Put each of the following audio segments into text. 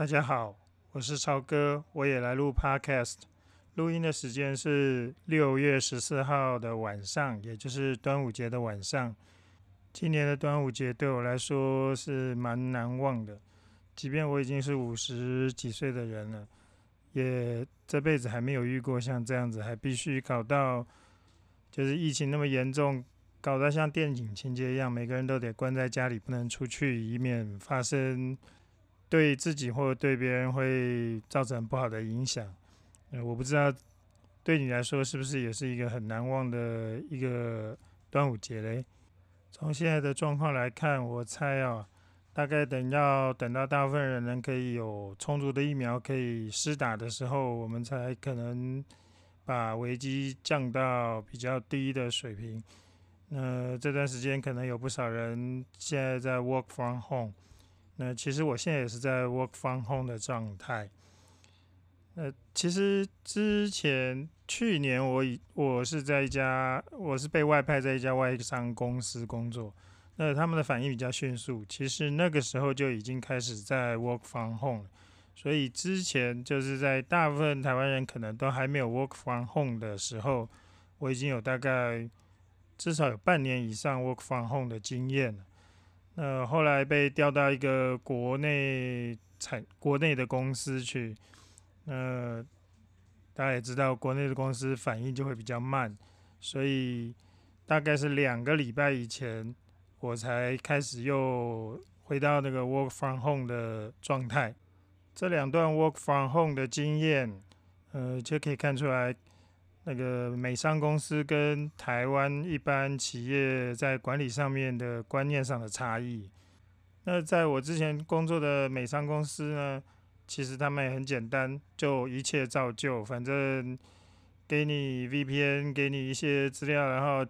大家好，我是超哥，我也来录 Podcast。录音的时间是六月十四号的晚上，也就是端午节的晚上。今年的端午节对我来说是蛮难忘的，即便我已经是五十几岁的人了，也这辈子还没有遇过像这样子，还必须搞到就是疫情那么严重，搞得像电影情节一样，每个人都得关在家里，不能出去，以免发生。对自己或者对别人会造成不好的影响，呃，我不知道对你来说是不是也是一个很难忘的一个端午节嘞？从现在的状况来看，我猜啊，大概等要等到大部分人能可以有充足的疫苗可以施打的时候，我们才可能把危机降到比较低的水平。那这段时间可能有不少人现在在 work from home。那其实我现在也是在 work from home 的状态。呃，其实之前去年我已我是在一家，我是被外派在一家外商公司工作。那他们的反应比较迅速，其实那个时候就已经开始在 work from home 了。所以之前就是在大部分台湾人可能都还没有 work from home 的时候，我已经有大概至少有半年以上 work from home 的经验了。呃，后来被调到一个国内产国内的公司去，呃，大家也知道，国内的公司反应就会比较慢，所以大概是两个礼拜以前，我才开始又回到那个 work from home 的状态。这两段 work from home 的经验，呃，就可以看出来。那个美商公司跟台湾一般企业在管理上面的观念上的差异。那在我之前工作的美商公司呢，其实他们也很简单，就一切照旧，反正给你 VPN，给你一些资料，然后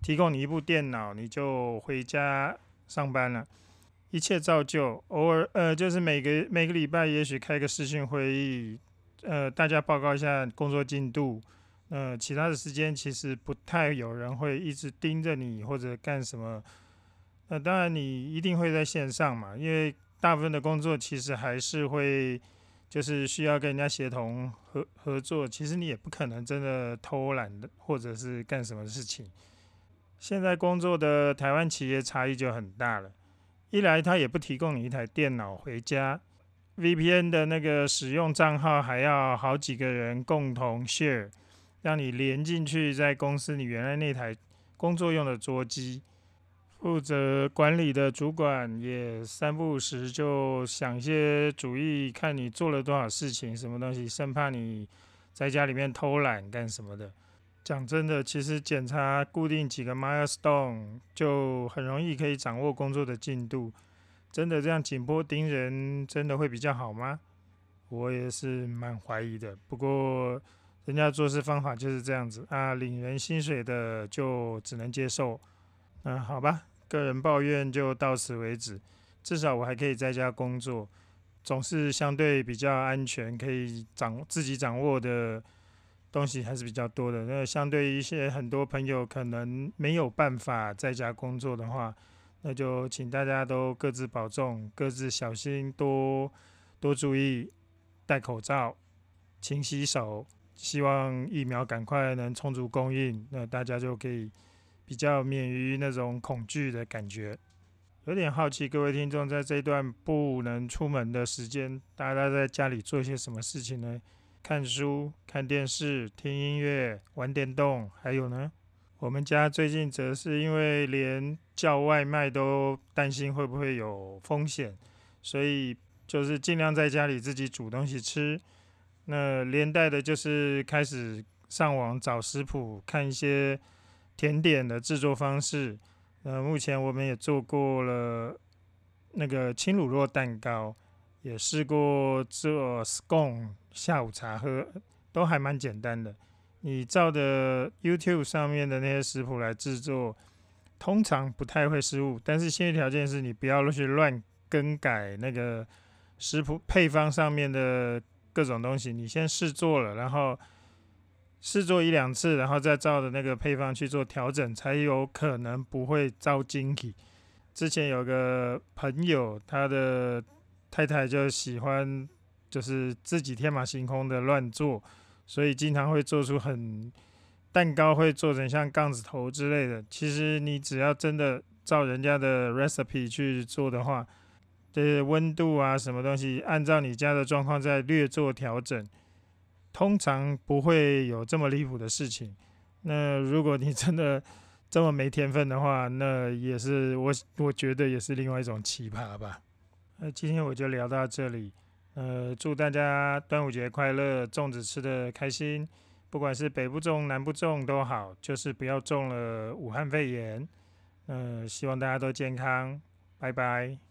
提供你一部电脑，你就回家上班了，一切照旧。偶尔呃，就是每个每个礼拜也许开个视讯会议。呃，大家报告一下工作进度。呃，其他的时间其实不太有人会一直盯着你或者干什么。那当然，你一定会在线上嘛，因为大部分的工作其实还是会就是需要跟人家协同合合作。其实你也不可能真的偷懒的或者是干什么事情。现在工作的台湾企业差异就很大了，一来他也不提供你一台电脑回家。VPN 的那个使用账号还要好几个人共同 share，让你连进去，在公司你原来那台工作用的桌机，负责管理的主管也三不五时就想一些主意，看你做了多少事情，什么东西，生怕你在家里面偷懒干什么的。讲真的，其实检查固定几个 milestone 就很容易可以掌握工作的进度。真的这样紧迫盯人，真的会比较好吗？我也是蛮怀疑的。不过人家做事方法就是这样子啊，领人薪水的就只能接受。嗯，好吧，个人抱怨就到此为止。至少我还可以在家工作，总是相对比较安全，可以掌自己掌握的东西还是比较多的。那相对一些很多朋友可能没有办法在家工作的话。那就请大家都各自保重，各自小心，多多注意，戴口罩，勤洗手。希望疫苗赶快能充足供应，那大家就可以比较免于那种恐惧的感觉。有点好奇，各位听众在这段不能出门的时间，大家在家里做些什么事情呢？看书、看电视、听音乐、玩电动，还有呢？我们家最近则是因为连叫外卖都担心会不会有风险，所以就是尽量在家里自己煮东西吃。那连带的就是开始上网找食谱，看一些甜点的制作方式。呃，目前我们也做过了那个轻乳酪蛋糕，也试过做 scone 下午茶喝，都还蛮简单的。你照的 YouTube 上面的那些食谱来制作，通常不太会失误。但是先决条件是你不要去乱更改那个食谱配方上面的各种东西。你先试做了，然后试做一两次，然后再照着那个配方去做调整，才有可能不会遭惊喜。之前有个朋友，他的太太就喜欢就是自己天马行空的乱做，所以经常会做出很蛋糕会做成像杠子头之类的。其实你只要真的照人家的 recipe 去做的话，这温度啊什么东西，按照你家的状况再略做调整，通常不会有这么离谱的事情。那如果你真的这么没天分的话，那也是我我觉得也是另外一种奇葩吧。那今天我就聊到这里。呃，祝大家端午节快乐，粽子吃的开心，不管是北部粽、南部粽都好，就是不要中了武汉肺炎。呃，希望大家都健康，拜拜。